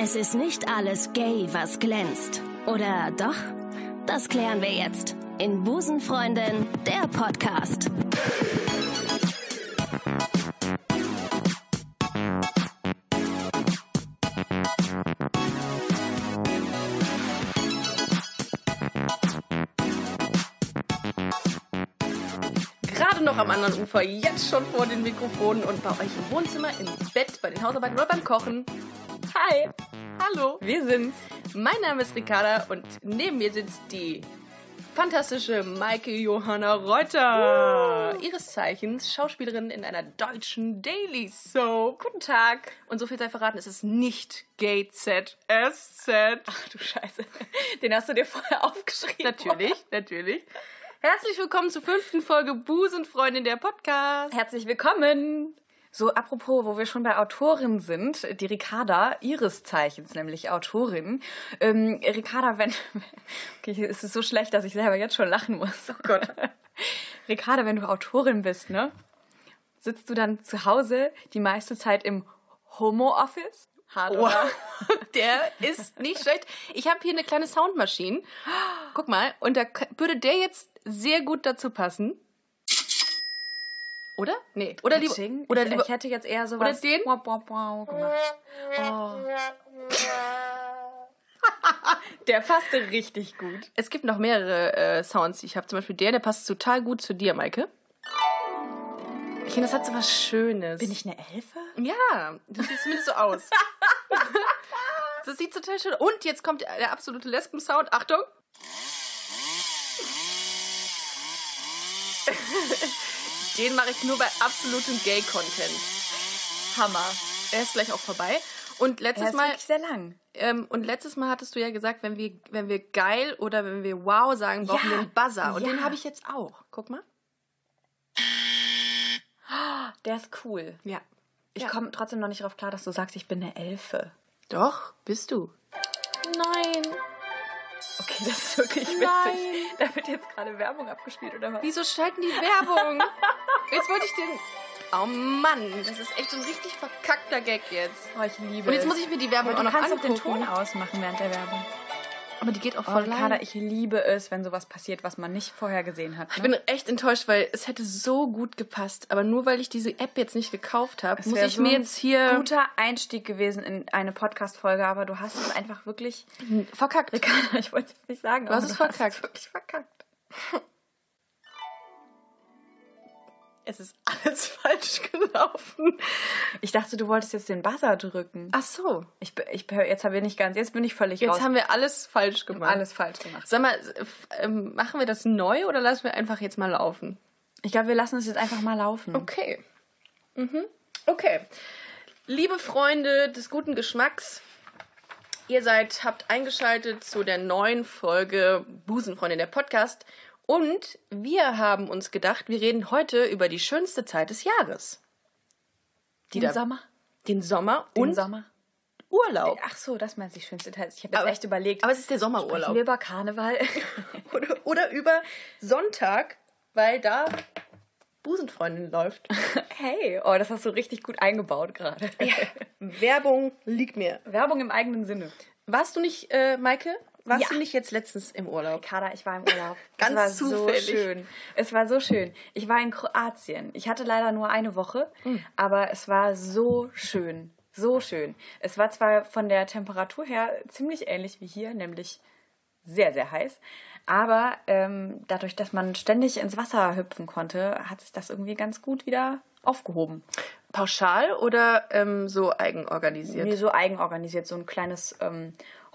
Es ist nicht alles gay, was glänzt. Oder doch? Das klären wir jetzt in Busenfreundin, der Podcast. Gerade noch am anderen Ufer, jetzt schon vor den Mikrofonen und bei euch im Wohnzimmer, im Bett, bei den Hausarbeiten oder beim Kochen. Hi, Hallo, wir sind's. mein Name ist Ricarda und neben mir sitzt die fantastische Maike Johanna Reuter. Ihres Zeichens Schauspielerin in einer deutschen Daily Soap. Guten Tag. Und so viel sei verraten, es ist nicht Gay Z, S Z. Ach du Scheiße. Den hast du dir vorher aufgeschrieben. Natürlich, natürlich. Herzlich willkommen zur fünften Folge Busenfreundin der Podcast. Herzlich willkommen. So, apropos, wo wir schon bei Autorin sind, die Ricarda, ihres Zeichens nämlich Autorin. Ähm, Ricarda, wenn. Okay, es ist so schlecht, dass ich selber jetzt schon lachen muss. Oh Gott. Ricarda, wenn du Autorin bist, ne? Sitzt du dann zu Hause die meiste Zeit im Homo-Office? Hart, oder? Wow, der ist nicht schlecht. Ich habe hier eine kleine Soundmaschine. Guck mal, und da würde der jetzt sehr gut dazu passen. Oder? Nee. Oder lieber. Oder ich, lieber. ich hätte jetzt eher sowas. den? Wow, wow, wow gemacht. Oh. Der passte richtig gut. Es gibt noch mehrere äh, Sounds. Ich habe zum Beispiel der, der passt total gut zu dir, Maike. Ich finde, das hat so was Schönes. Bin ich eine Elfe? Ja, du siehst zumindest so aus. das sieht total schön Und jetzt kommt der, der absolute Lesben-Sound. Achtung. Den mache ich nur bei absolutem Gay-Content. Hammer. Er ist gleich auch vorbei. Und Er letztes ist Mal wirklich sehr lang. ähm, und letztes Mal hattest du ja gesagt, wenn wir wenn wir geil oder wenn wir wow sagen, brauchen Ja, wir einen Buzzer. Und ja. den habe ich jetzt auch. Guck mal. Der ist cool. Ja. Ich Ja. komme trotzdem noch nicht darauf klar, dass du sagst, ich bin eine Elfe. Doch, bist du. Nein. Okay, das ist wirklich witzig. Nein. Da wird jetzt gerade Werbung abgespielt, oder was? Wieso schalten die Werbung? jetzt wollte ich den. Oh Mann, das ist echt so ein richtig verkackter Gag jetzt. Oh, ich liebe Und jetzt es. muss ich mir die Werbung Aber auch du noch kannst doch angucken. den Ton ausmachen während der Werbung. Aber die geht auch voll Ricarda, lang. ich liebe es, wenn sowas passiert, was man nicht vorher gesehen hat. Ich Ne? bin echt enttäuscht, weil es hätte so gut gepasst. Aber nur weil ich diese App jetzt nicht gekauft habe, muss ich so mir ein jetzt hier guter Einstieg gewesen in eine Podcast-Folge, aber du hast es einfach wirklich. verkackt. Ricarda, ich wollte es nicht sagen, Du hast es verkackt. es wirklich verkackt. Es ist alles falsch gelaufen. Ich dachte, du wolltest jetzt den Buzzer drücken. Ach so. Ich, ich, jetzt habe ich nicht ganz, jetzt bin ich völlig Jetzt raus. haben wir alles falsch gemacht. alles falsch gemacht. Sag mal, ähm, machen wir das neu oder lassen wir einfach jetzt mal laufen? Ich glaube, wir lassen es jetzt einfach mal laufen. Okay. Mhm. Okay. Liebe Freunde des guten Geschmacks, ihr seid, habt eingeschaltet zu der neuen Folge Busenfreundin der Podcast. Und wir haben uns gedacht, wir reden heute über die schönste Zeit des Jahres. Den da- Sommer. Den Sommer Den und Sommer. Urlaub. Ach so, das meinst du die schönste Teil. Ich habe jetzt Aber- echt überlegt. Aber es ist der Sommerurlaub. wir über Karneval. Oder, oder über Sonntag, weil da Busenfreundin läuft. hey, oh, das hast du richtig gut eingebaut gerade. Werbung liegt mir. Werbung im eigenen Sinne. Warst du nicht, äh, Maike? Warst Ja. du nicht jetzt letztens im Urlaub? Kader, ich war im Urlaub. Ganz es war zufällig. so schön. Es war so schön. Ich war in Kroatien. Ich hatte leider nur eine Woche, Hm. aber es war so schön. So schön. Es war zwar von der Temperatur her ziemlich ähnlich wie hier, nämlich sehr, sehr heiß. Aber ähm, dadurch, dass man ständig ins Wasser hüpfen konnte, hat sich das irgendwie ganz gut wieder aufgehoben. Pauschal oder ähm, so eigenorganisiert? Mir so eigenorganisiert, so ein kleines ähm,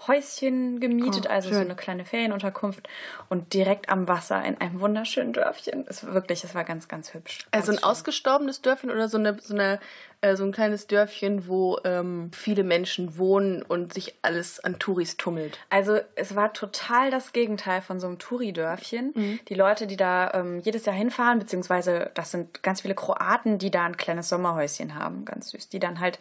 Häuschen gemietet, Oh, also so schön. eine kleine Ferienunterkunft und direkt am Wasser in einem wunderschönen Dörfchen. Es war wirklich, es war ganz, ganz hübsch. Also ein schön. ausgestorbenes Dörfchen oder so, eine, so, eine, äh, so ein kleines Dörfchen, wo ähm, viele Menschen wohnen und sich alles an Touris tummelt. Also es war total das Gegenteil von so einem Touri-Dörfchen. Mhm. Die Leute, die da ähm, jedes Jahr hinfahren, beziehungsweise das sind ganz viele Kroaten, die da ein kleines Sommerhäuschen haben, ganz süß, die dann halt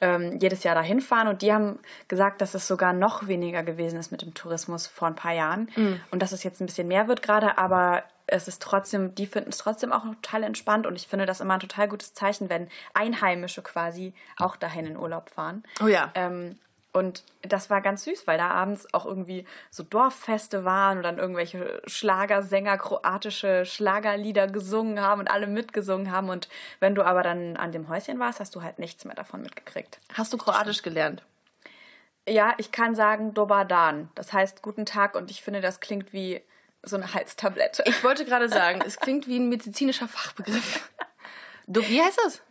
ähm, jedes Jahr da hinfahren und die haben gesagt, dass es sogar noch weniger gewesen ist mit dem Tourismus vor ein paar Jahren Mhm. und dass es jetzt ein bisschen mehr wird gerade, aber es ist trotzdem, die finden es trotzdem auch total entspannt und ich finde das immer ein total gutes Zeichen, wenn Einheimische quasi auch dahin in Urlaub fahren. Oh ja. Ähm, Und das war ganz süß, weil da abends auch irgendwie so Dorffeste waren und dann irgendwelche Schlagersänger kroatische Schlagerlieder gesungen haben und alle mitgesungen haben. Und wenn du aber dann an dem Häuschen warst, hast du halt nichts mehr davon mitgekriegt. Hast du Kroatisch gelernt? Ja, ich kann sagen Dobar Dan. Das heißt guten Tag und ich finde, das klingt wie so eine Halstablette. Ich wollte gerade sagen, es klingt wie ein medizinischer Fachbegriff. Du, wie heißt das?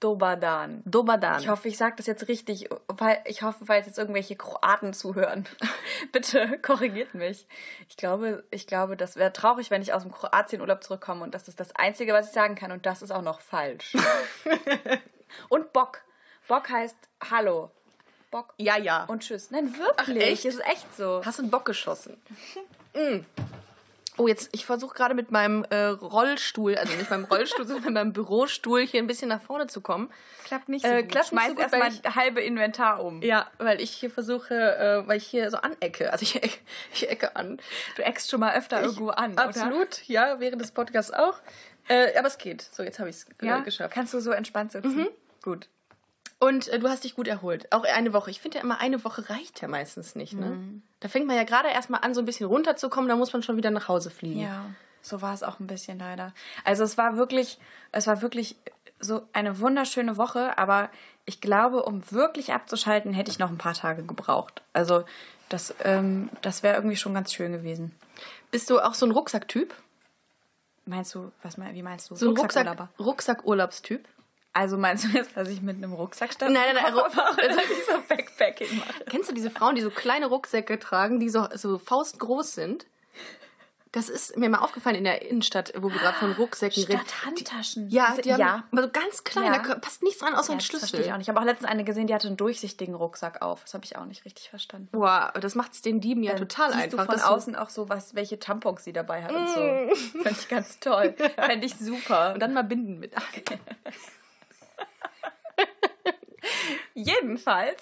Dobadan. Dobadan. Ich hoffe, ich sage das jetzt richtig, weil ich hoffe, falls jetzt irgendwelche Kroaten zuhören, bitte korrigiert mich. Ich glaube, ich glaube, das wäre traurig, wenn ich aus dem Kroatienurlaub zurückkomme und das ist das Einzige, was ich sagen kann und das ist auch noch falsch. und Bock. Bock heißt Hallo. Bock. Ja, ja. Und Tschüss. Nein, wirklich. Ach, echt? Es ist echt so. Hast du einen Bock geschossen? Mm. Oh, jetzt, ich versuche gerade mit meinem äh, Rollstuhl, also nicht meinem Rollstuhl, sondern mit meinem Bürostuhl hier ein bisschen nach vorne zu kommen. Klappt nicht so Äh, gut. klappt nicht Schmeiß so erstmal ich- halbe Inventar um. Ja, weil ich hier versuche, äh, weil ich hier so anecke. Also ich, eck- ich ecke an. Du eckst schon mal öfter irgendwo an, oder? Absolut, ja, während des Podcasts auch. Äh, aber es geht. So, jetzt habe ich es Ja, äh, geschafft. Kannst du so entspannt sitzen? Gut. Und äh, du hast dich gut erholt. Auch eine Woche. Ich finde ja immer, eine Woche reicht ja meistens nicht. Ne? Da fängt man ja gerade erstmal an, so ein bisschen runterzukommen, da muss man schon wieder nach Hause fliegen. Ja, so war es auch ein bisschen leider. Also es war wirklich, es war wirklich so eine wunderschöne Woche, aber ich glaube, um wirklich abzuschalten, hätte ich noch ein paar Tage gebraucht. Also das, ähm, das wäre irgendwie schon ganz schön gewesen. Bist du auch so ein Rucksacktyp? Meinst du, was wie meinst du? So ein Rucksack? Rucksackurlaubstyp? Also meinst du jetzt, dass ich mit einem Rucksack stand? Nein, nein, nein, Ru- Oder dass ich so Backpacking mache? Kennst du diese Frauen, die so kleine Rucksäcke tragen, die so, so faustgroß sind? Das ist mir mal aufgefallen in der Innenstadt, wo wir gerade von Rucksäcken reden. Statt Handtaschen. Ja, Also, die haben ja. aber so ganz klein, Ja. da passt nichts dran außer Ja, ein das verstehe Schlüssel. ich auch nicht. Ich habe auch letztens eine gesehen, die hatte einen durchsichtigen Rucksack auf. Das habe ich auch nicht richtig verstanden. Boah, das macht es den Dieben ja total Siehst einfach. du von außen auch so, was, welche Tampons sie dabei hat und so. Fand ich ganz toll. Fände ich super. Und dann mal Binden mit. Jedenfalls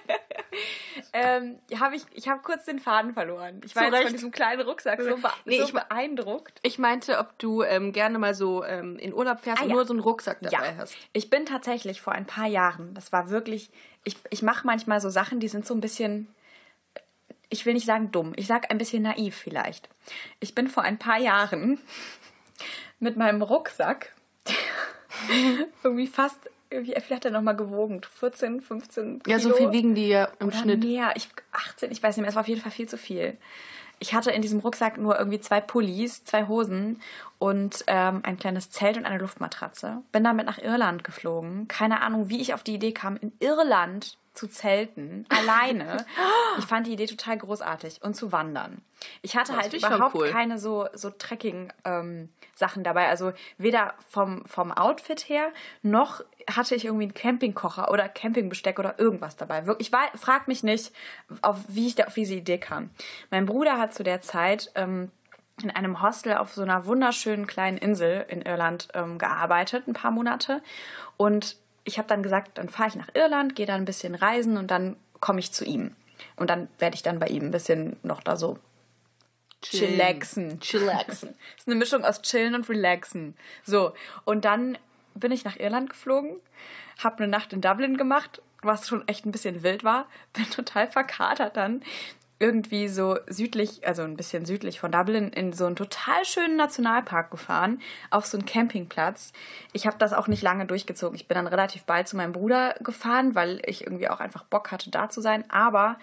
ähm, habe ich, ich habe kurz den Faden verloren. Ich war jetzt von diesem kleinen Rucksack so, be Nee, so ich beeindruckt. Ich meinte, ob du ähm, gerne mal so ähm, in Urlaub fährst Ah, und ja. nur so einen Rucksack dabei hast. ich bin tatsächlich vor ein paar Jahren, das war wirklich, ich, ich mache manchmal so Sachen, die sind so ein bisschen, ich will nicht sagen dumm, ich sag ein bisschen naiv vielleicht. Ich bin vor ein paar Jahren mit meinem Rucksack irgendwie fast, wie viel hat er nochmal gewogen? 14, 15 Kilo? Ja, so viel wiegen die ja im Oder Schnitt. mehr. Ich, 18, ich weiß nicht mehr. Es war auf jeden Fall viel zu viel. Ich hatte in diesem Rucksack nur irgendwie zwei Pullis, zwei Hosen und ähm, ein kleines Zelt und eine Luftmatratze. Bin damit nach Irland geflogen. Keine Ahnung, wie ich auf die Idee kam, in Irland zu zelten, alleine. Ich fand die Idee total großartig und zu wandern. Ich hatte Das halt überhaupt cool. keine so, so Trekking-Sachen dabei. Also weder vom, vom Outfit her, noch hatte ich irgendwie einen Campingkocher oder Campingbesteck oder irgendwas dabei. Wirklich, ich frag mich nicht, auf, wie ich da auf diese Idee kam. Mein Bruder hat zu der Zeit ähm, in einem Hostel auf so einer wunderschönen kleinen Insel in Irland ähm, gearbeitet, ein paar Monate. Und ich habe dann gesagt, dann fahre ich nach Irland, gehe da ein bisschen reisen und dann komme ich zu ihm. Und dann werde ich dann bei ihm ein bisschen noch da so chillaxen. Chillaxen. ist eine Mischung aus chillen und relaxen. So, und dann bin ich nach Irland geflogen, habe eine Nacht in Dublin gemacht, was schon echt ein bisschen wild war. Bin total verkatert dann irgendwie so südlich, also ein bisschen südlich von Dublin, in so einen total schönen Nationalpark gefahren, auf so einen Campingplatz. Ich habe das auch nicht lange durchgezogen. Ich bin dann relativ bald zu meinem Bruder gefahren, weil ich irgendwie auch einfach Bock hatte, da zu sein. Aber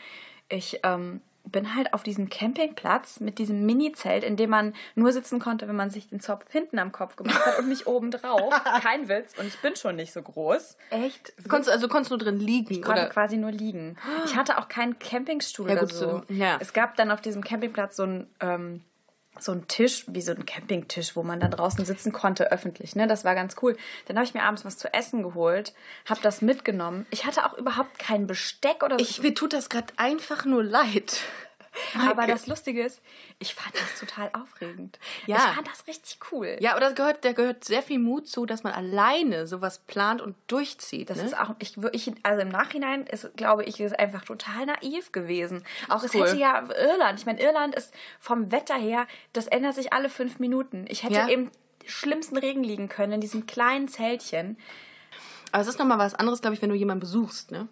ich ähm, bin halt auf diesem Campingplatz mit diesem Mini-Zelt, in dem man nur sitzen konnte, wenn man sich den Zopf hinten am Kopf gemacht hat und nicht oben drauf. Kein Witz. Und ich bin schon nicht so groß. Echt? Konntest, also konntest du nur drin liegen? Ich konnte oder? quasi nur liegen. Ich hatte auch keinen Campingstuhl Ja, oder gut, so. so, ja. Es gab dann auf diesem Campingplatz so ein ähm, so ein Tisch, wie so ein Campingtisch, wo man dann draußen sitzen konnte, öffentlich. Ne? Das war ganz cool. Dann habe ich mir abends was zu essen geholt, habe das mitgenommen. Ich hatte auch überhaupt kein Besteck oder so. Ich, mir tut das gerade einfach nur leid. Aber das Lustige ist, ich fand das total aufregend. Ja. Ich fand das richtig cool. Ja, aber das gehört, da gehört sehr viel Mut zu, dass man alleine sowas plant und durchzieht. Das ne? ist auch, ich, ich, also im Nachhinein ist, glaube ich, ist einfach total naiv gewesen. Auch es Cool. hätte ja Irland, ich meine, Irland ist vom Wetter her, das ändert sich alle fünf Minuten. Ich hätte Ja. eben schlimmsten Regen liegen können in diesem kleinen Zeltchen. Aber es ist nochmal was anderes, glaube ich, wenn du jemanden besuchst, ne?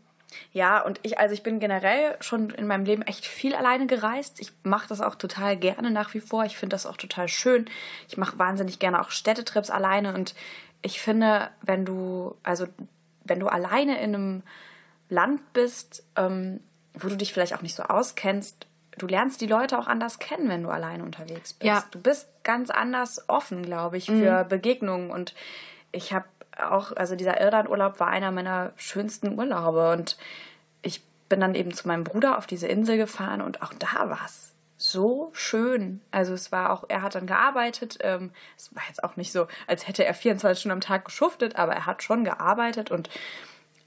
Ja, und ich, also ich bin generell schon in meinem Leben echt viel alleine gereist. Ich mache das auch total gerne nach wie vor. Ich finde das auch total schön. Ich mache wahnsinnig gerne auch Städtetrips alleine und ich finde, wenn du, also wenn du alleine in einem Land bist, ähm, wo du dich vielleicht auch nicht so auskennst, du lernst die Leute auch anders kennen, wenn du alleine unterwegs bist. Ja. Du bist ganz anders offen, glaube ich, für Begegnungen. Und ich habe auch, also dieser Irlandurlaub war einer meiner schönsten Urlaube. Und ich bin dann eben zu meinem Bruder auf diese Insel gefahren und auch da war es so schön. Also es war auch, er hat dann gearbeitet. Ähm, es war jetzt auch nicht so, als hätte er 24 Stunden am Tag geschuftet, aber er hat schon gearbeitet und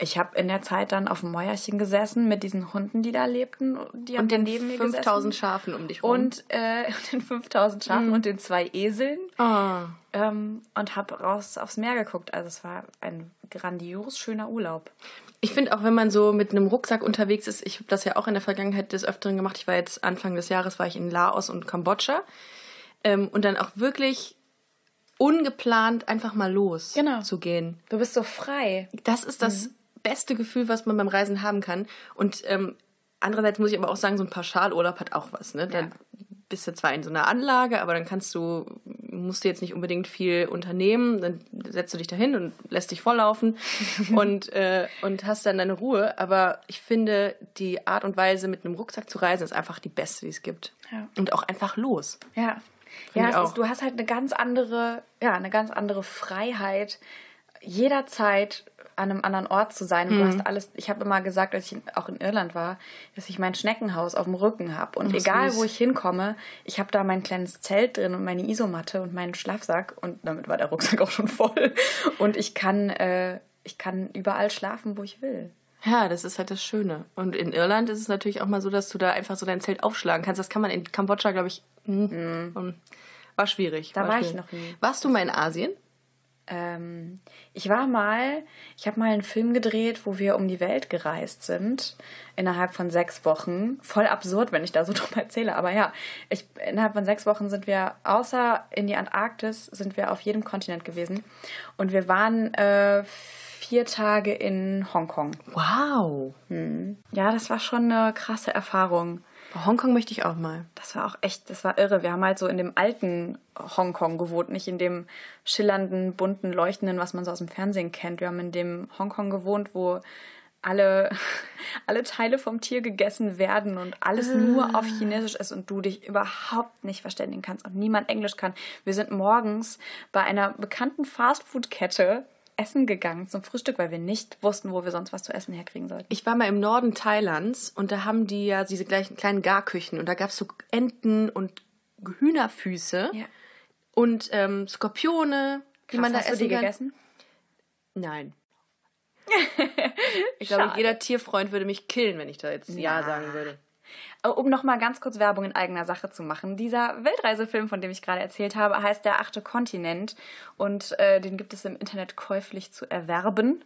ich habe in der Zeit dann auf dem Mäuerchen gesessen mit diesen Hunden, die da lebten. Die Und den neben mir 5000 gesessen. Schafen um dich rum. Und äh, den 5000 Schafen und den zwei Eseln. Ah. Ähm, und habe raus aufs Meer geguckt. Also es war ein grandios schöner Urlaub. Ich finde auch, wenn man so mit einem Rucksack unterwegs ist, ich habe das ja auch in der Vergangenheit des Öfteren gemacht. Ich war jetzt Anfang des Jahres war ich in Laos und Kambodscha ähm, und dann auch wirklich ungeplant einfach mal los Genau. zu gehen. Du bist so frei. Das ist das beste Gefühl, was man beim Reisen haben kann. Und ähm, andererseits muss ich aber auch sagen, so ein Pauschalurlaub hat auch was. Ne? Dann bist du zwar in so einer Anlage, aber dann kannst du, musst du jetzt nicht unbedingt viel unternehmen. Dann setzt du dich dahin und lässt dich volllaufen und, äh, und hast dann deine Ruhe. Aber ich finde, die Art und Weise, mit einem Rucksack zu reisen, ist einfach die beste, die es gibt. Ja. Und auch einfach los. Ja. Find Ja, ist, du hast halt eine ganz andere, ja, eine ganz andere Freiheit, jederzeit an einem anderen Ort zu sein. Und Mhm. du hast alles, ich habe immer gesagt, als ich auch in Irland war, dass ich mein Schneckenhaus auf dem Rücken habe. Und Oh, egal, wo ich hinkomme, ich habe da mein kleines Zelt drin und meine Isomatte und meinen Schlafsack. Und damit war der Rucksack auch schon voll. Und ich kann, äh, ich kann überall schlafen, wo ich will. Ja, das ist halt das Schöne. Und in Irland ist es natürlich auch mal so, dass du da einfach so dein Zelt aufschlagen kannst. Das kann man in Kambodscha, glaube ich, mm, um, war schwierig. Da war ich schwierig. noch nie. Warst du mal in Asien? Ähm, ich war mal, ich habe mal einen Film gedreht, wo wir um die Welt gereist sind, innerhalb von sechs Wochen. Voll absurd, wenn ich da so drüber erzähle, aber ja, ich, innerhalb von sechs Wochen sind wir, außer in die Antarktis, sind wir auf jedem Kontinent gewesen. Und wir waren äh, vier Tage in Hongkong. Wow. Ja, das war schon eine krasse Erfahrung. Hongkong möchte ich auch mal. Das war auch echt, das war irre. Wir haben halt so in dem alten Hongkong gewohnt, nicht in dem schillernden, bunten, leuchtenden, was man so aus dem Fernsehen kennt. Wir haben in dem Hongkong gewohnt, wo alle, alle Teile vom Tier gegessen werden und alles nur auf Chinesisch ist und du dich überhaupt nicht verständigen kannst und niemand Englisch kann. Wir sind morgens bei einer bekannten Fastfood-Kette essen gegangen zum Frühstück, weil wir nicht wussten, wo wir sonst was zu essen herkriegen sollten. Ich war mal im Norden Thailands und da haben die ja diese gleichen kleinen Garküchen und da gab es so Enten und Hühnerfüße Ja. und ähm, Skorpione, die man da hast du essen die kann. gegessen? Nein. ich glaube, jeder Tierfreund würde mich killen, wenn ich da jetzt Ja Ja. sagen würde. Um noch mal ganz kurz Werbung in eigener Sache zu machen. Dieser Weltreisefilm, von dem ich gerade erzählt habe, heißt Der achte Kontinent und äh, den gibt es im Internet käuflich zu erwerben.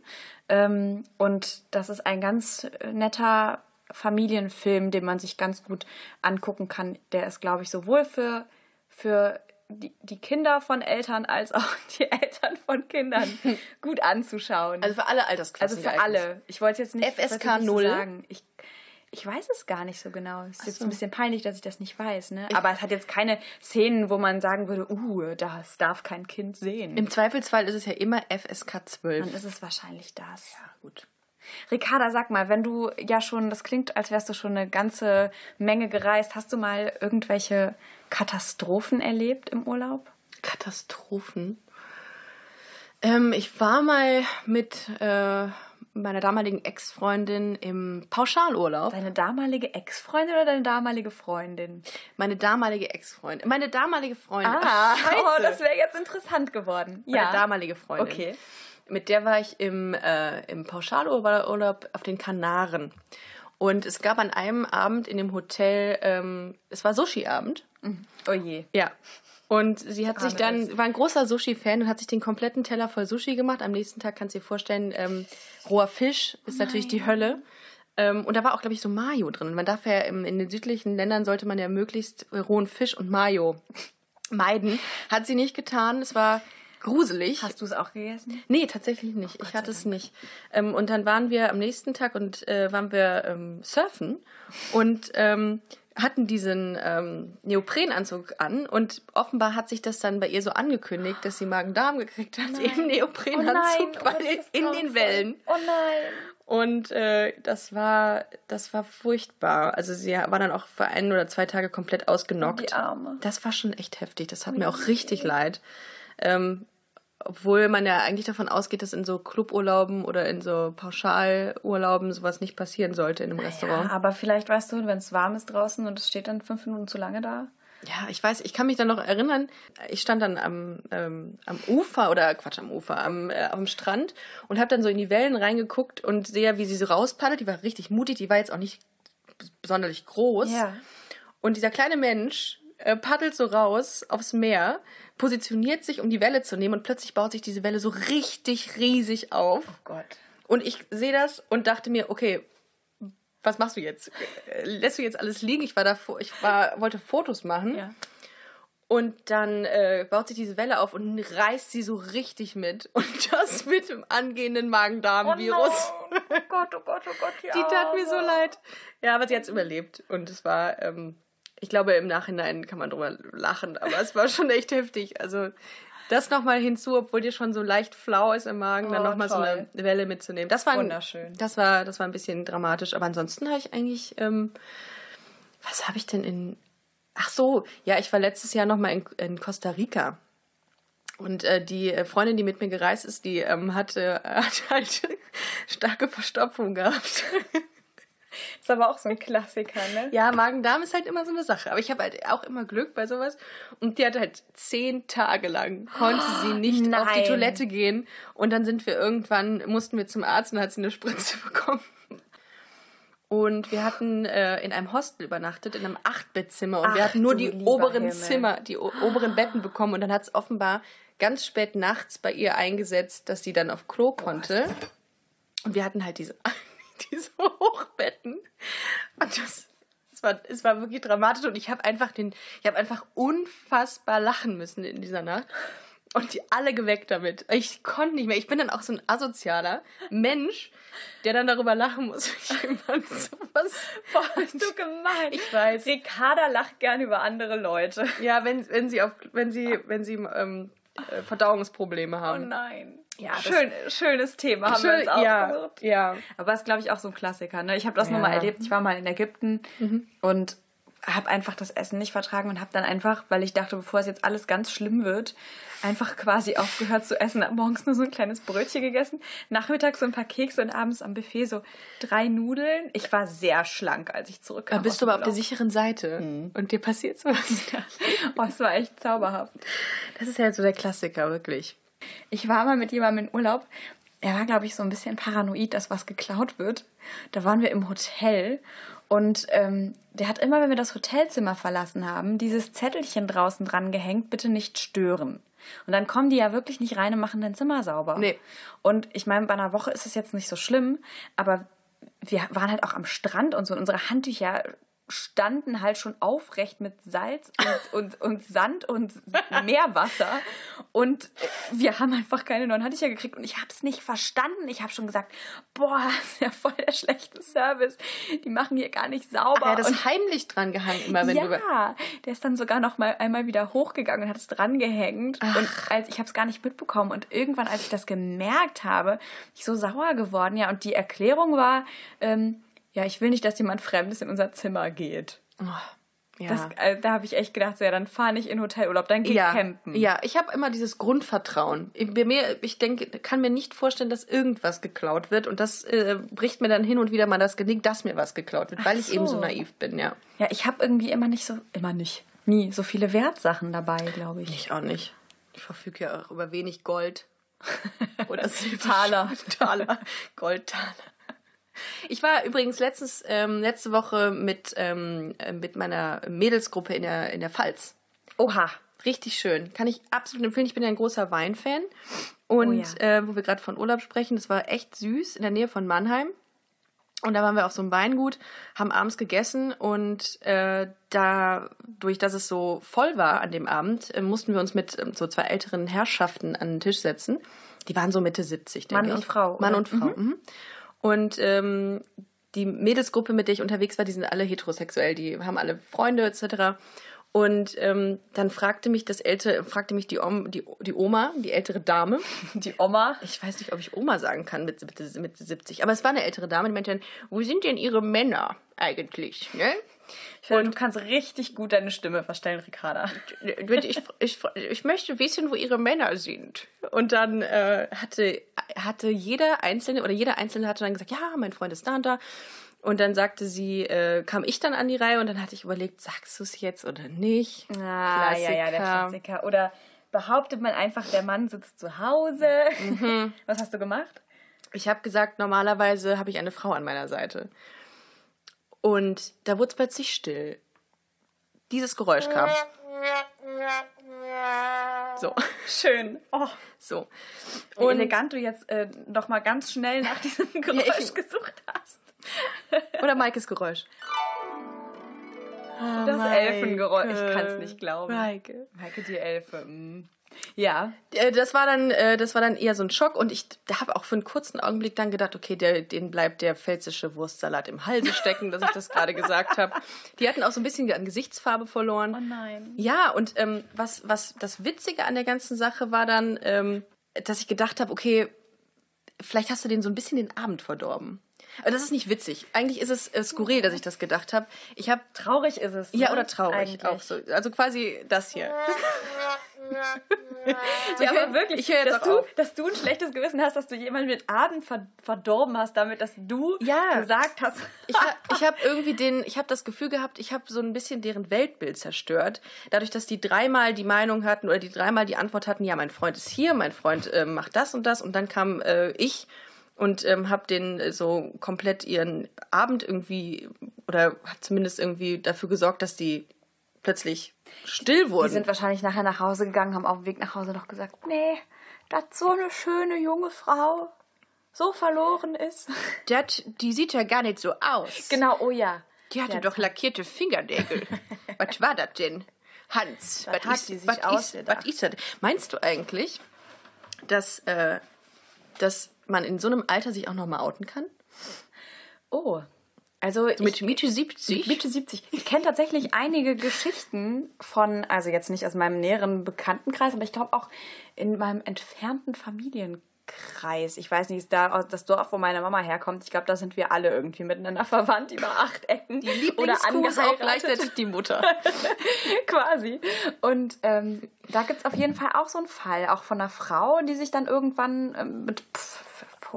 Ähm, und das ist ein ganz äh, netter Familienfilm, den man sich ganz gut angucken kann. Der ist, glaube ich, sowohl für, für die, die Kinder von Eltern als auch die Eltern von Kindern gut anzuschauen. Also für alle Altersklassen. Also für alle. Ich wollte jetzt nicht, FSK ich wollte nicht so 0? sagen. Ich, ich weiß es gar nicht so genau. Es ist jetzt so. ein bisschen peinlich, dass ich das nicht weiß. Ne? Aber es hat jetzt keine Szenen, wo man sagen würde, uh, das darf kein Kind sehen. Im Zweifelsfall ist es ja immer FSK 12. Dann ist es wahrscheinlich das. ja, gut. Ricarda, sag mal, wenn du ja schon, das klingt, als wärst du schon eine ganze Menge gereist, hast du mal irgendwelche Katastrophen erlebt im Urlaub? Katastrophen. Ähm, ich war mal mit äh, meiner damaligen Ex-Freundin im Pauschalurlaub. Deine damalige Ex-Freundin oder deine damalige Freundin? Meine damalige Ex-Freundin. Meine damalige Freundin. Ah, Ach, oh, das wäre jetzt interessant geworden. Meine damalige Freundin. Okay. Mit der war ich im, äh, im Pauschalurlaub auf den Kanaren. Und es gab an einem Abend in dem Hotel, ähm, es war Sushi-Abend. Oh je. Ja. Und sie hat sich dann, war ein großer Sushi-Fan und hat sich den kompletten Teller voll Sushi gemacht. Am nächsten Tag kannst du dir vorstellen, ähm, roher Fisch ist natürlich die Hölle. Ähm, und da war auch, glaube ich, so Mayo drin. Man darf ja im, in den südlichen Ländern sollte man ja möglichst äh, rohen Fisch und Mayo meiden. Hat sie nicht getan. Es war gruselig. Hast du es auch gegessen? Nee, tatsächlich nicht. ich hatte es nicht. Ähm, und dann waren wir am nächsten Tag und äh, waren wir ähm, surfen und ähm, hatten diesen ähm, Neoprenanzug an und offenbar hat sich das dann bei ihr so angekündigt, dass sie Magen-Darm gekriegt hat im Neoprenanzug Oh nein, oh, in den. Wellen. Oh nein. Und äh, das war das war furchtbar. Also sie war dann auch für ein oder zwei Tage komplett ausgenockt. Die Arme. Das war schon echt heftig. Das hat mir auch richtig leid. Ähm, obwohl man ja eigentlich davon ausgeht, dass in so Cluburlauben oder in so Pauschalurlauben sowas nicht passieren sollte in einem Ja, Restaurant. aber vielleicht weißt du, wenn es warm ist draußen und es steht dann fünf Minuten zu lange da. Ja, ich weiß, ich kann mich dann noch erinnern, ich stand dann am, ähm, am Ufer oder Quatsch am Ufer, am, äh, am Strand und habe dann so in die Wellen reingeguckt und sehe, wie sie so rauspaddelt. Die war richtig mutig, die war jetzt auch nicht sonderlich groß. Und dieser kleine Mensch äh, paddelt so raus aufs Meer, positioniert sich, um die Welle zu nehmen und plötzlich baut sich diese Welle so richtig riesig auf. Oh Gott. Und ich sehe das und dachte mir, okay, was machst du jetzt? Äh, Lässt du jetzt alles liegen? Ich war davor, ich war, wollte Fotos machen. Ja. Und dann äh, baut sich diese Welle auf und reißt sie so richtig mit. Und das mit dem angehenden Magen-Darm-Virus. Oh Gott, oh Gott, oh Gott, die, Die tat mir so leid. Ja, aber sie hat es überlebt. Und es war, ähm, ich glaube, im Nachhinein kann man drüber lachen, aber es war schon echt heftig. Also das nochmal hinzu, obwohl dir schon so leicht flau ist im Magen, dann Oh, nochmal so eine Welle mitzunehmen. Das war ein- Wunderschön. Das war, das war ein bisschen dramatisch. Aber ansonsten habe ich eigentlich, ähm, was habe ich denn in, ach so, ja, ich war letztes Jahr nochmal in, in Costa Rica. Und äh, die äh, Freundin, die mit mir gereist ist, die ähm, hatte, hat halt starke Verstopfung gehabt. Ist aber auch so ein Klassiker, ne? Ja, Magen-Darm ist halt immer so eine Sache. Aber ich habe halt auch immer Glück bei sowas. Und die hat halt zehn Tage lang, konnte sie nicht auf die nein. Toilette gehen. Und dann sind wir irgendwann, mussten wir zum Arzt und hat sie eine Spritze bekommen. Und wir hatten äh, in einem Hostel übernachtet, in einem Achtbettzimmer. Und wir Ach, hatten nur die oberen Himmel. Zimmer, die oberen Betten bekommen. Und dann hat es offenbar ganz spät nachts bei ihr eingesetzt, dass sie dann auf Klo konnte. Und wir hatten halt diese, diese Hochbetten. Und das, es, war, es war wirklich dramatisch. Und ich habe einfach den, ich habe einfach unfassbar lachen müssen in dieser Nacht. Und die alle geweckt damit. Ich konnte nicht mehr. Ich bin dann auch so ein asozialer Mensch, der dann darüber lachen muss. wenn jemand sowas. Boah, bist du gemein. Ich weiß. Ricarda lacht gern über andere Leute. Ja, wenn, wenn sie auf, wenn sie, wenn sie ähm, äh, Verdauungsprobleme Oh haben. nein. Ja, das- Schön, schönes Thema haben wir Schön, uns ja, ja. Aber es ist, glaube ich, auch so ein Klassiker. Ne? Ich habe das nur Ja. mal erlebt. Ich war mal in Ägypten und habe einfach das Essen nicht vertragen und habe dann einfach, weil ich dachte, bevor es jetzt alles ganz schlimm wird, einfach quasi aufgehört zu essen. Hab morgens nur so ein kleines Brötchen gegessen, nachmittags so ein paar Kekse und abends am Buffet so drei Nudeln. Ich war sehr schlank, als ich zurückkam. Da bist du aber auf der sicheren Seite. Und dir passiert sowas. Oh, es war echt zauberhaft. Das ist ja so der Klassiker, wirklich. Ich war mal mit jemandem in Urlaub. Er war, glaube ich, so ein bisschen paranoid, dass was geklaut wird. Da waren wir im Hotel und ähm, der hat immer, wenn wir das Hotelzimmer verlassen haben, dieses Zettelchen draußen dran gehängt, bitte nicht stören. Und dann kommen die ja wirklich nicht rein und machen dein Zimmer sauber. Nee. Und ich meine, bei einer Woche ist es jetzt nicht so schlimm, aber wir waren halt auch am Strand und so und unsere Handtücher standen halt schon aufrecht mit Salz und, und, und Sand und Meerwasser und wir haben einfach keine neuen Handtücher gekriegt und ich habe es nicht verstanden. Ich habe schon gesagt, boah, das ist ja voll der schlechte Service. Die machen hier gar nicht sauber. Er hat das heimlich dran gehangen, immer wenn du. ja, der ist dann sogar noch mal einmal wieder hochgegangen und hat es dran gehängt. Und als ich habe es gar nicht mitbekommen. Und irgendwann, als ich das gemerkt habe, bin ich so sauer geworden. Ja, und die Erklärung war, ähm, ja, ich will nicht, dass jemand Fremdes in unser Zimmer geht. Oh, ja. Das, äh, da habe ich echt gedacht, so, ja, dann fahr nicht in Hotelurlaub, dann geh ja, campen. ja, ich habe immer dieses Grundvertrauen. Ich- mir, ich denke, kann mir nicht vorstellen, dass irgendwas geklaut wird und das äh, bricht mir dann hin und wieder mal das Genick, dass mir was geklaut wird, weil Ach ich eben so so. naiv bin, ja. Ja, ich habe irgendwie immer nicht so, immer nicht, nie so viele Wertsachen dabei, glaube ich. Ich auch nicht. Ich verfüge ja auch über wenig Gold. Oder Silber. Taler. Taler. Goldtaler. Ich war übrigens letztes, ähm, letzte Woche mit, ähm, äh, mit meiner Mädelsgruppe in der, in der Pfalz. Oha. Richtig schön. Kann ich absolut empfehlen. Ich bin ja ein großer Weinfan. Und Oh ja. äh, wo wir gerade von Urlaub sprechen, das war echt süß in der Nähe von Mannheim. Und da waren wir auf so einem Weingut, haben abends gegessen und äh, dadurch, dass es so voll war an dem Abend, äh, mussten wir uns mit ähm, so zwei älteren Herrschaften an den Tisch setzen. Die waren so Mitte 70, denke Mann ich. und Frau, Mann oder? und Frau. Mhm. Und ähm, die Mädelsgruppe, mit der ich unterwegs war, die sind alle heterosexuell, die haben alle Freunde etc. Und ähm, dann fragte mich das ältere, fragte mich die, Om, die, die Oma, die ältere Dame, Die Oma. ich weiß nicht, ob ich Oma sagen kann mit, mit, mit 70, aber es war eine ältere Dame, die meinte dann, wo sind denn ihre Männer eigentlich? Ne? Ich finde, du kannst richtig gut deine Stimme verstellen, Ricarda. Ich, ich, ich möchte wissen, wo ihre Männer sind. Und dann äh, hatte, hatte jeder Einzelne, oder jeder Einzelne hatte dann gesagt, ja, mein Freund ist da und da. Und dann sagte sie, äh, kam ich dann an die Reihe und dann hatte ich überlegt, sagst du es jetzt oder nicht? Ah, ja, ja, der Klassiker. Oder behauptet man einfach, der Mann sitzt zu Hause. Was hast du gemacht? Ich habe gesagt, normalerweise habe ich eine Frau an meiner Seite. Und da wurde es plötzlich still. Dieses Geräusch kam. So, Schön. Oh, so. wie elegant du jetzt äh, noch mal ganz schnell nach diesem Geräusch ich- gesucht hast. Oder Maikes Geräusch. Das Maike. Elfengeräusch. Ich kann es nicht glauben. Maike. Maike, die Elfe. mm. Ja. Äh, Das war dann, äh, das war dann eher so ein Schock und ich habe auch für einen kurzen Augenblick dann gedacht, okay, der, denen bleibt der pfälzische Wurstsalat im Halse stecken, dass ich das gerade gesagt habe. Die hatten auch so ein bisschen an Gesichtsfarbe verloren. Oh nein. Ja, und ähm, was, was das Witzige an der ganzen Sache war dann, ähm, dass ich gedacht habe, okay, vielleicht hast du denen so ein bisschen den Abend verdorben. Aber das ist nicht witzig. Eigentlich ist es äh, skurril, dass ich das gedacht habe. Ich habe Traurig ist es. ja ne? oder traurig Eigentlich. auch so. Also quasi das hier. Ja, aber wirklich, ich hör jetzt dass, du, auf. dass du ein schlechtes Gewissen hast, dass du jemanden den Abend ver verdorben hast, damit, dass du Ja. gesagt hast. Ich, ich habe irgendwie den, ich habe das Gefühl gehabt, ich habe so ein bisschen deren Weltbild zerstört. Dadurch, dass die dreimal die Meinung hatten oder die dreimal die Antwort hatten, ja, mein Freund ist hier, mein Freund äh, macht das und das und dann kam äh, ich und ähm, habe den äh, so komplett ihren Abend irgendwie oder habe zumindest irgendwie dafür gesorgt, dass die plötzlich still wurden. Die sind wahrscheinlich nachher nach Hause gegangen, haben auf dem Weg nach Hause noch gesagt, nee, dass so eine schöne junge Frau so verloren ist. Die, hat, die sieht ja gar nicht so aus. Genau, oh ja. Die hatte Ja, doch lackierte Fingernägel. was war das denn? Hans, Was ist, die sich was, ist, was ist das? Meinst du eigentlich, dass, äh, dass man in so einem Alter sich auch nochmal outen kann? Oh. Also Mit Mitte 70? Mitte 70. Ich kenne tatsächlich einige Geschichten von, also jetzt nicht aus meinem näheren Bekanntenkreis, aber ich glaube auch in meinem entfernten Familienkreis. Ich weiß nicht, ist da das Dorf, wo meine Mama herkommt. Ich glaube, da sind wir alle irgendwie miteinander verwandt über acht Ecken. Die Lieblingskuh ist auch gleichzeitig die Mutter. quasi. Und ähm, da gibt es auf jeden Fall auch so einen Fall, auch von einer Frau, die sich dann irgendwann ähm, mit pff,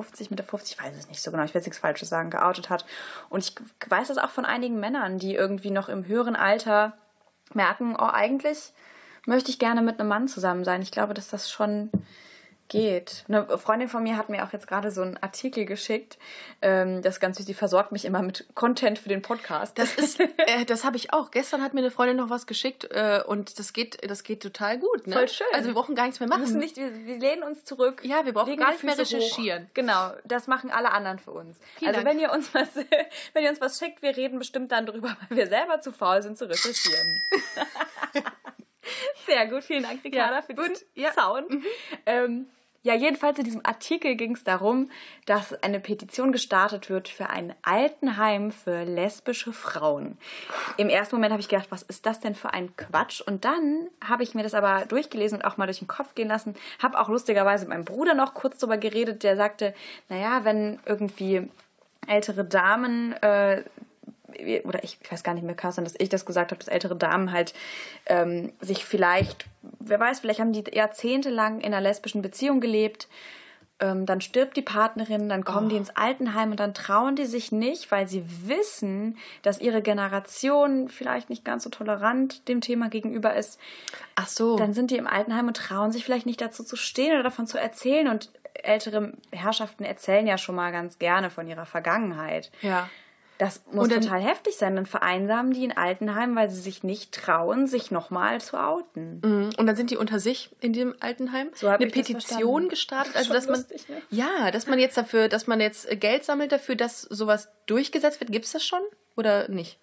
50, Mitte 50, ich weiß es nicht so genau, ich will jetzt nichts Falsches sagen, geoutet hat. Und ich weiß das auch von einigen Männern, die irgendwie noch im höheren Alter merken, oh, eigentlich möchte ich gerne mit einem Mann zusammen sein. Ich glaube, dass das schon geht. Eine Freundin von mir hat mir auch jetzt gerade so einen Artikel geschickt. Ähm, das ganz süß, die versorgt mich immer mit Content für den Podcast. Das ist, äh, das habe ich auch. Gestern hat mir eine Freundin noch was geschickt äh, und das geht, das geht total gut. Ne? Voll schön. Also wir brauchen gar nichts mehr Wir machen. müssen nicht, wir, wir lehnen uns zurück. Ja, wir brauchen gar nicht mehr recherchieren. Hoch. Genau, das machen alle anderen für uns. Vielen also Dank. wenn ihr uns was, wenn ihr uns was schickt, wir reden bestimmt dann drüber, weil wir selber zu faul sind zu recherchieren. Sehr gut, vielen Dank, Ricarda, Ja, für diesen ja. Sound. Ähm, ja, jedenfalls in diesem Artikel ging es darum, dass eine Petition gestartet wird für ein Altenheim für lesbische Frauen. Im ersten Moment habe ich gedacht, was ist das denn für ein Quatsch? Und dann habe ich mir das aber durchgelesen und auch mal durch den Kopf gehen lassen. Habe auch lustigerweise mit meinem Bruder noch kurz darüber geredet, der sagte, naja, wenn irgendwie ältere Damen äh, oder ich, ich weiß gar nicht mehr, sein, dass ich das gesagt habe, dass ältere Damen halt ähm, sich vielleicht, wer weiß, vielleicht haben die jahrzehntelang in einer lesbischen Beziehung gelebt. Ähm, dann stirbt die Partnerin, dann kommen die ins Altenheim und dann trauen die sich nicht, weil sie wissen, dass ihre Generation vielleicht nicht ganz so tolerant dem Thema gegenüber ist. Ach so. Dann sind die im Altenheim und trauen sich vielleicht nicht dazu zu stehen oder davon zu erzählen. Und ältere Herrschaften erzählen ja schon mal ganz gerne von ihrer Vergangenheit. ja. Das muss dann- total heftig sein. Dann vereinsamen die in Altenheim, weil sie sich nicht trauen, sich nochmal zu outen. Mhm. Und dann sind die unter sich in dem Altenheim. So eine Petition gestartet, also dass man lustig, ne? ja, dass man jetzt dafür, dass man jetzt Geld sammelt dafür, dass sowas durchgesetzt wird. Gibt's das schon oder nicht?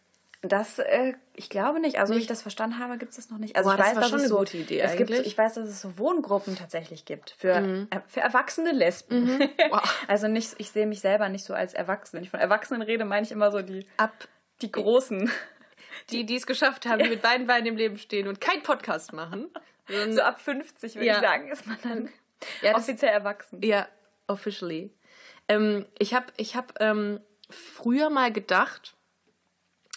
Das, äh, ich glaube nicht. Also, wie Nicht? ich das verstanden habe, gibt es das noch nicht. Also, Boah, ich das weiß, war dass schon es eine so, gute Idee es gibt, eigentlich. Ich weiß, dass es so Wohngruppen tatsächlich gibt für, äh, für erwachsene Lesben. Wow. Also nicht, ich sehe mich selber nicht so als Erwachsene. Wenn ich von Erwachsenen rede, meine ich immer so die, Ab die Großen. die, die es geschafft haben, die mit beiden Beinen im Leben stehen und keinen Podcast machen. So ab 50, würde Ja. ich sagen, ist man dann Ja, das- offiziell erwachsen. Ja, officially. Ähm, ich habe ich hab, ähm, früher mal gedacht,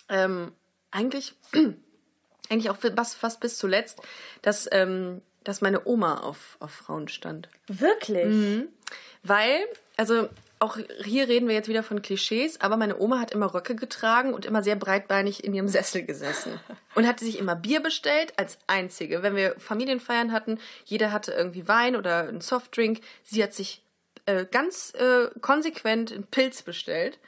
ähm, eigentlich, eigentlich auch was, fast bis zuletzt, dass, ähm, dass meine Oma auf, auf Frauen stand. Wirklich? Mhm. Weil, also auch hier reden wir jetzt wieder von Klischees, aber meine Oma hat immer Röcke getragen und immer sehr breitbeinig in ihrem Sessel gesessen. Und hatte sich immer Bier bestellt als einzige. Wenn wir Familienfeiern hatten, jeder hatte irgendwie Wein oder einen Softdrink. Sie hat sich äh, ganz äh, konsequent einen Pilz bestellt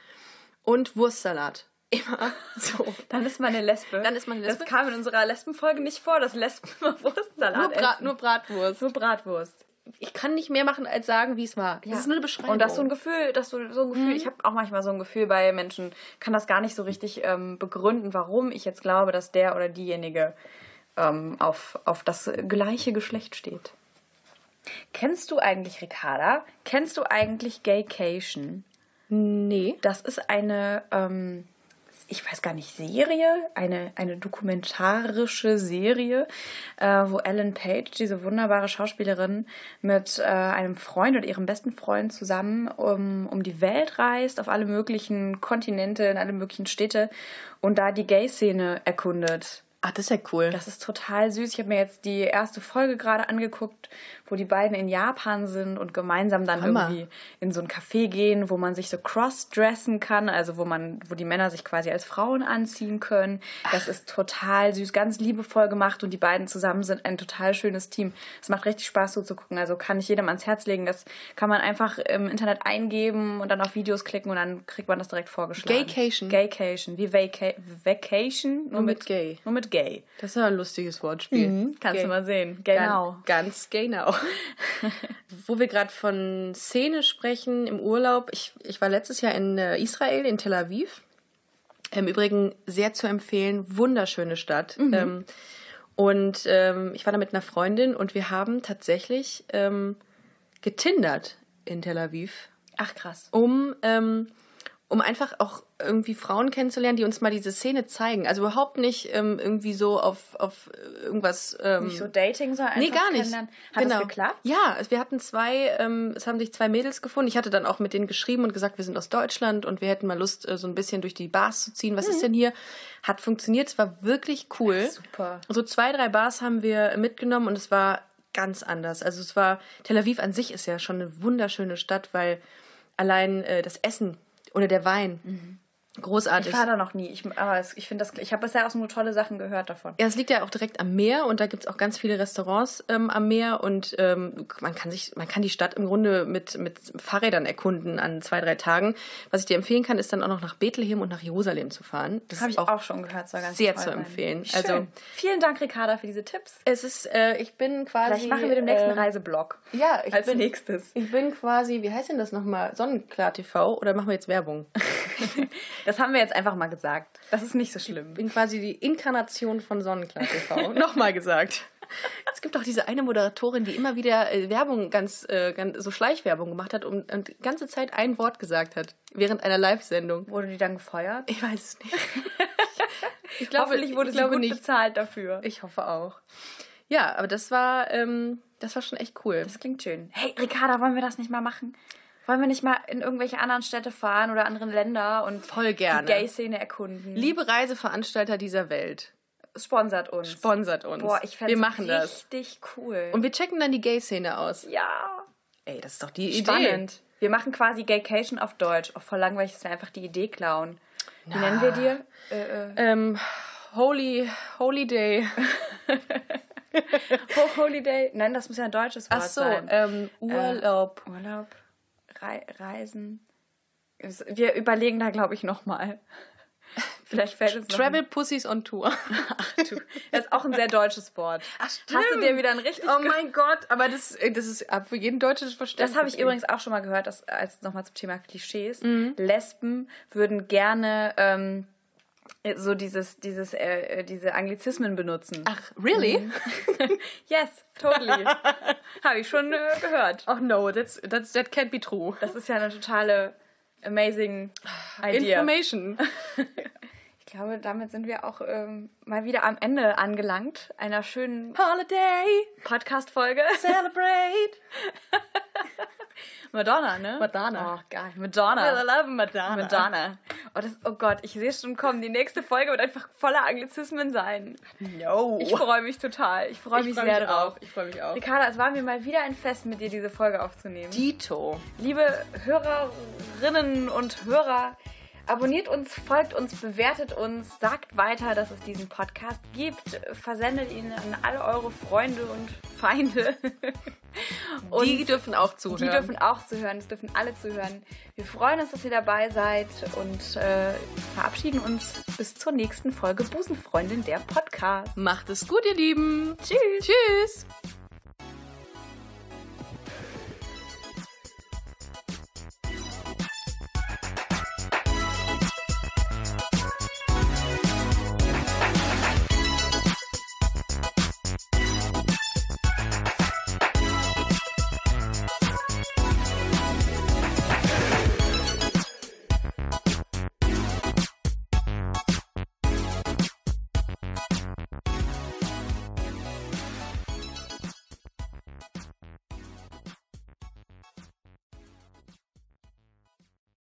und Wurstsalat. Immer so. Dann ist man eine Lesbe. Dann ist man eine Lesbe. Das kam in unserer Lesbenfolge nicht vor, dass Lesben immer Wurstsalat Nur, Bra essen. nur Bratwurst. Nur Bratwurst. Ich kann nicht mehr machen, als sagen, wie es war. Das ist nur eine Beschreibung. Und das so ein Gefühl, dass du so ein Gefühl, ich habe auch manchmal so ein Gefühl bei Menschen, kann das gar nicht so richtig ähm, begründen, warum ich jetzt glaube, dass der oder diejenige ähm, auf, auf das gleiche Geschlecht steht. Kennst du eigentlich Ricarda? Kennst du eigentlich Gaycation? Nee. Das ist eine, ähm, ich weiß gar nicht, Serie, eine, eine dokumentarische Serie, äh, wo Ellen Page, diese wunderbare Schauspielerin, mit äh, einem Freund und ihrem besten Freund zusammen um, um die Welt reist, auf alle möglichen Kontinente, in alle möglichen Städte und da die Gay-Szene erkundet. Ach, das ist ja cool. Das ist total süß. Ich habe mir jetzt die erste Folge gerade angeguckt, wo die beiden in Japan sind und gemeinsam dann Hammer. irgendwie in so ein Café gehen, wo man sich so cross-dressen kann, also wo man, wo die Männer sich quasi als Frauen anziehen können. Das ist total süß, ganz liebevoll gemacht und die beiden zusammen sind ein total schönes Team. Es macht richtig Spaß so zu gucken. Also kann ich jedem ans Herz legen. Das kann man einfach im Internet eingeben und dann auf Videos klicken und dann kriegt man das direkt vorgeschlagen. Gaycation? Gaycation, wie Vaca Vacation, nur, mit gay. Nur mit gay. Das ist ja ein lustiges Wortspiel. Kannst Gay. du mal sehen. Genau. Ganz, ganz genau. Wo wir gerade von Szene sprechen im Urlaub. Ich, ich war letztes Jahr in äh, Israel, in Tel Aviv. Im Übrigen sehr zu empfehlen. Wunderschöne Stadt. Ähm, und ähm, ich war da mit einer Freundin und wir haben tatsächlich ähm, getindert in Tel Aviv Ach krass. um, ähm, um einfach auch irgendwie Frauen kennenzulernen, die uns mal diese Szene zeigen. Also überhaupt nicht ähm, irgendwie so auf, auf irgendwas. Ähm, Nicht so Dating, sondern einfach Nee, gar nicht. Hat genau. das geklappt? Ja, wir hatten zwei, ähm, es haben sich zwei Mädels gefunden. Ich hatte dann auch mit denen geschrieben und gesagt, wir sind aus Deutschland und wir hätten mal Lust, äh, so ein bisschen durch die Bars zu ziehen. Was Mhm. ist denn hier? Hat funktioniert, es war wirklich cool. Super. So zwei, drei Bars haben wir mitgenommen und es war ganz anders. Also es war, Tel Aviv an sich ist ja schon eine wunderschöne Stadt, weil allein äh, das Essen oder der Wein großartig. Ich war da noch nie. Ich, aber es, ich finde das, ich habe bisher auch nur tolle Sachen gehört davon. Ja, es liegt ja auch direkt am Meer und da gibt's auch ganz viele Restaurants ähm, am Meer und ähm, man kann sich, man kann die Stadt im Grunde mit, mit Fahrrädern erkunden an zwei, drei Tagen. Was ich dir empfehlen kann, ist dann auch noch nach Bethlehem und nach Jerusalem zu fahren. Das Habe ich auch, schon gehört. Soll ganz sehr zu empfehlen. Schön. Also- vielen Dank, Ricarda, für diese Tipps. es ist, äh, ich bin quasi. Vielleicht machen wir den nächsten ähm, Reiseblog. Ja, ich Als bin, nächstes. Ich bin quasi, wie heißt denn das nochmal? Sonnenklar TV oder machen wir jetzt Werbung? Das haben wir jetzt einfach mal gesagt. Das ist nicht so schlimm. Ich bin quasi die Inkarnation von Sonnenklar TV. nochmal gesagt. Es gibt auch diese eine Moderatorin, die immer wieder äh, Werbung ganz, äh, ganz so Schleichwerbung gemacht hat und, und die ganze Zeit ein Wort gesagt hat während einer Live-Sendung. Wurde die dann gefeuert? Ich weiß es nicht. ich glaube, Hoffentlich wurde ich sie glaube gut nicht. bezahlt dafür. Ich hoffe auch. Ja, aber das war, ähm, das war schon echt cool. Das klingt schön. Hey, Ricarda, wollen wir das nicht mal machen? Wollen wir nicht mal in irgendwelche anderen Städte fahren oder anderen Länder und Voll gerne. die Gay-Szene erkunden? Liebe Reiseveranstalter dieser Welt, sponsert uns. sponsert uns. Boah, ich fände Wir machen das. richtig cool. Und wir checken dann die Gay-Szene aus. ja, Ey, das ist doch die Idee. spannend. Wir machen quasi Gaycation auf Deutsch. Auch voll langweilig ist einfach die Idee klauen. Wie nennen wir dir? Äh, äh, Ähm, Holy, Holy Day. Ho- Holiday? Nein, das muss ja ein deutsches Wort Ach so, sein. ähm, Urlaub. Urlaub, Rei Reisen. Wir überlegen da, glaube ich, nochmal. Vielleicht fällt uns Travel Pussies on Tour. ein- Das ist auch ein sehr deutsches Wort. Hast du stimmt. dir wieder ein richtig Oh mein Gott, aber das, das ist ab für jeden deutsches Verständnis. Das habe ich übrigens auch schon mal gehört, dass, als nochmal zum Thema Klischees. Mhm. Lesben würden gerne ähm, so dieses, dieses, äh, diese Anglizismen benutzen. Ach, really? Yes, totally. habe ich schon äh, gehört. Oh no, that's, that's, that can't be true. Das ist ja eine totale amazing Idea. Information. Ich glaube, damit sind wir auch ähm, mal wieder am Ende angelangt einer schönen Holiday, Podcast-Folge. celebrate. Madonna, ne? Madonna. Oh, geil. Madonna. I love Madonna. Madonna. Oh, das, oh Gott, ich sehe schon kommen. Die nächste Folge wird einfach voller Anglizismen sein. No. Ich freue mich total. Ich freue mich freu sehr mich drauf. auch. Ich freue mich auch. Ricarda, es war mir mal wieder ein Fest, mit dir diese Folge aufzunehmen. Dito. Liebe Hörerinnen und Hörer, abonniert uns, folgt uns, bewertet uns, sagt weiter, dass es diesen Podcast gibt, versendet ihn an alle eure Freunde und Feinde. Und die dürfen auch zuhören. die dürfen auch zuhören, es dürfen alle zuhören. Wir freuen uns, dass ihr dabei seid und äh, verabschieden uns bis zur nächsten Folge Busenfreundin der Podcast. Macht es gut, ihr Lieben. Tschüss. Tschüss.